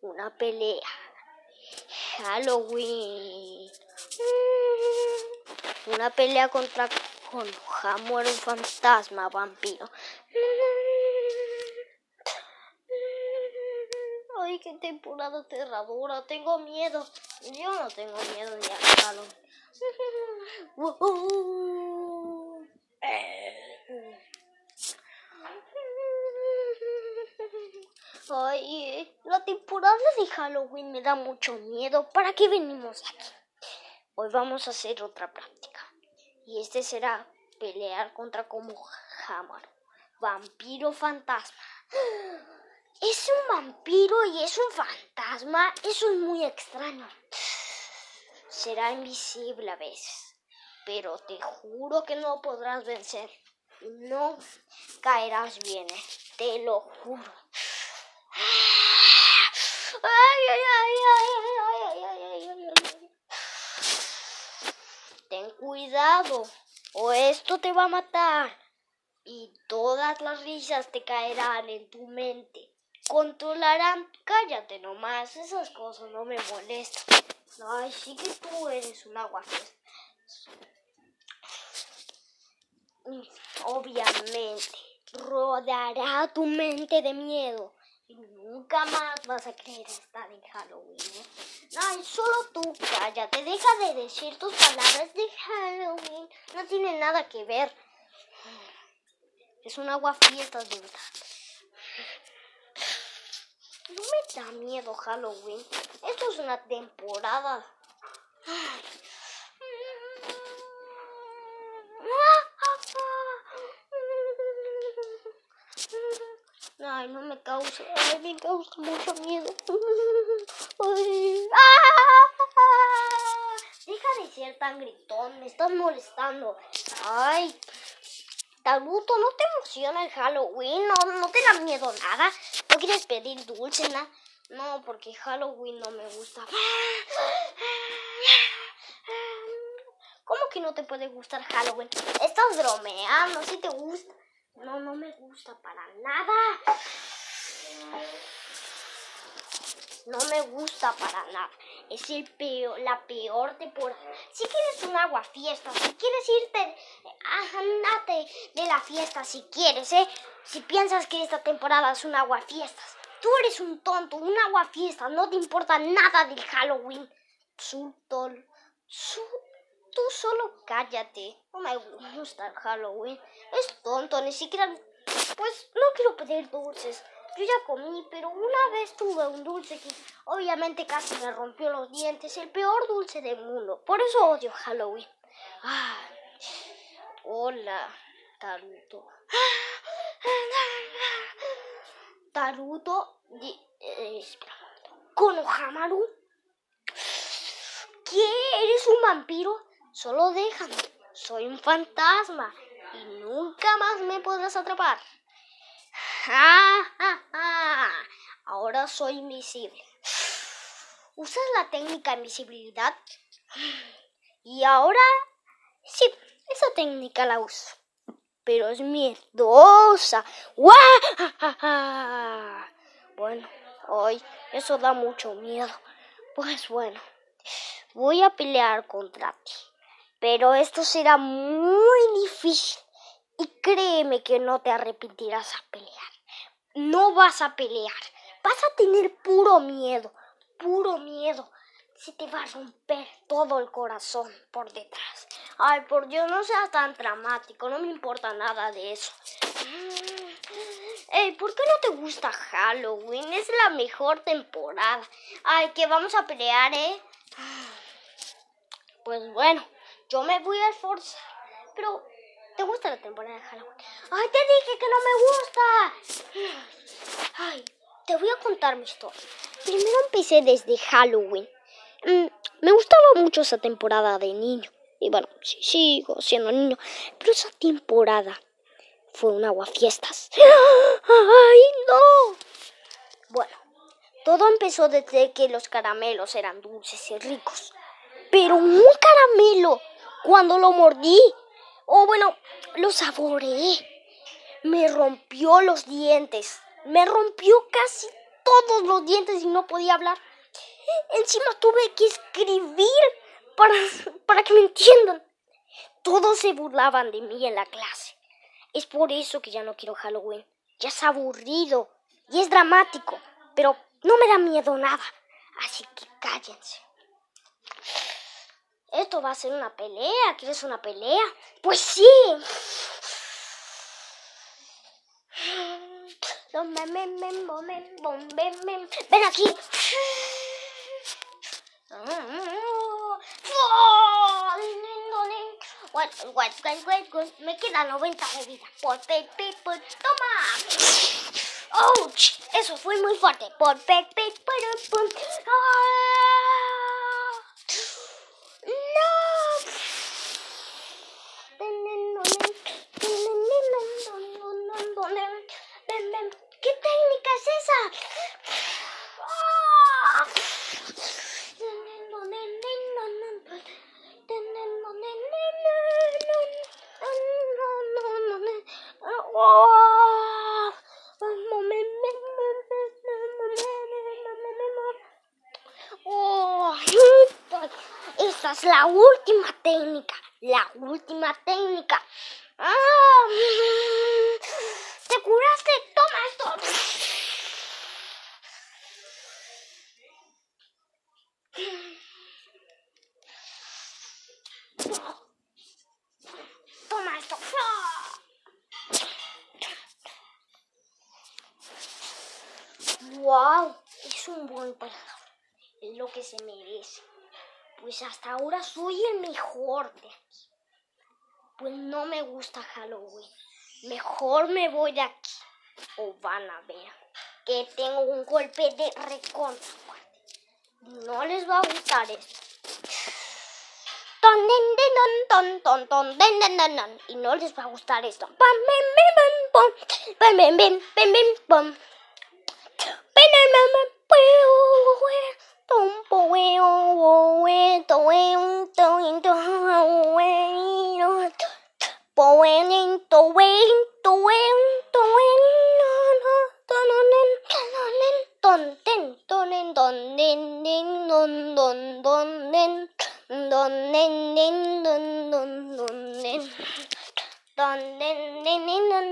Una pelea. Halloween. Una pelea contra con Hammer, un fantasma vampiro. Ay, qué temporada aterradora. Tengo miedo. Yo no tengo miedo ni a Halloween. Ay, la temporada de Halloween me da mucho miedo. ¿Para qué venimos aquí? Hoy vamos a hacer otra práctica. Y este será pelear contra como Hammer, vampiro fantasma. ¿Es un vampiro y es un fantasma? Eso es muy extraño. Será invisible a veces, pero te juro que no podrás vencer. No caerás bien, ¿eh? te lo juro. Ten cuidado, o esto te va a matar. Y todas las risas te caerán en tu mente. Controlarán, cállate nomás, esas cosas no me molestan. Ay, sí que tú eres un aguafiestas. Obviamente, rodará tu mente de miedo nunca más vas a querer estar en Halloween. ¿eh? Ay, solo tú cállate, deja de decir tus palabras de Halloween. No tiene nada que ver. Es un aguafiestas de verdad. No me da miedo Halloween. Esto es una temporada. Ay, no me causa, ay, me causa mucho miedo. Ay, Deja de ser tan gritón, me estás molestando. Ay, Taruto, ¿no te emociona el Halloween? ¿No, no te da miedo nada? ¿No quieres pedir dulce, nada? No, porque Halloween no me gusta. ¿Cómo que no te puede gustar Halloween? Estás bromeando, si te gusta. No, no me gusta para nada. No me gusta para nada. Es el peor, la peor temporada. Si quieres un agua fiesta, si quieres irte, andate de la fiesta si quieres, ¿eh? Si piensas que esta temporada es un agua fiestas. Tú eres un tonto, un agua fiesta, no te importa nada del Halloween. Sultol, tú solo cállate. No me gusta el Halloween. Es tonto, ni siquiera... Pues no quiero pedir dulces. Yo ya comí, pero una vez tuve un dulce que obviamente casi me rompió los dientes. El peor dulce del mundo. Por eso odio Halloween. Ah, hola, Taruto. Taruto, eh, Konohamaru. ¿Qué? ¿Eres un vampiro? Solo déjame. Soy un fantasma y nunca más me podrás atrapar. ¡Ah, ah, ah! Ahora soy invisible. ¿Usas la técnica invisibilidad? Y ahora sí, esa técnica la uso. Pero es miedosa. Bueno, hoy eso da mucho miedo. Pues bueno, voy a pelear contra ti. Pero esto será muy difícil. Y créeme que no te arrepentirás a pelear. No vas a pelear. Vas a tener puro miedo. Puro miedo. Se te va a romper todo el corazón por detrás. Ay, por Dios, no seas tan dramático. No me importa nada de eso. Ey, ¿por qué no te gusta Halloween? Es la mejor temporada. Ay, que vamos a pelear, ¿eh? Pues bueno, yo me voy a esforzar. Pero, ¿te gusta la temporada de Halloween? Ay, te dije que no me gusta. Ay, te voy a contar mi historia. Primero empecé desde Halloween. Mm, me gustaba mucho esa temporada de niño. Y bueno, sí, sigo siendo niño. Pero esa temporada fue un aguafiestas. ¡Ay, no! Bueno, todo empezó desde que los caramelos eran dulces y ricos. Pero un caramelo, cuando lo mordí, o bueno, lo saboreé, me rompió los dientes. me rompió casi todos los dientes y no podía hablar. Encima tuve que escribir para, para que me entiendan. Todos se burlaban de mí en la clase. Es por eso que ya no quiero Halloween. Ya es aburrido y es dramático, pero no me da miedo nada. Así que cállense. Va a ser una pelea. ¿Quieres una pelea? Pues sí. Ven aquí. Me queda 90 de vida. Toma. ¡Ouch! Eso fue muy fuerte. Por Esta es la última técnica, la última técnica. ¡Ah! ¿Te curaste? Toma esto. ¡Wow! Es lo que se merece. Pues hasta ahora soy el mejor de aquí. Pues no me gusta Halloween. Mejor me voy de aquí. O van a ver que tengo un golpe de recontra. No les va a gustar esto. Y no les va a gustar esto. nin don don don nin don nin nin don don don nin don nin nin don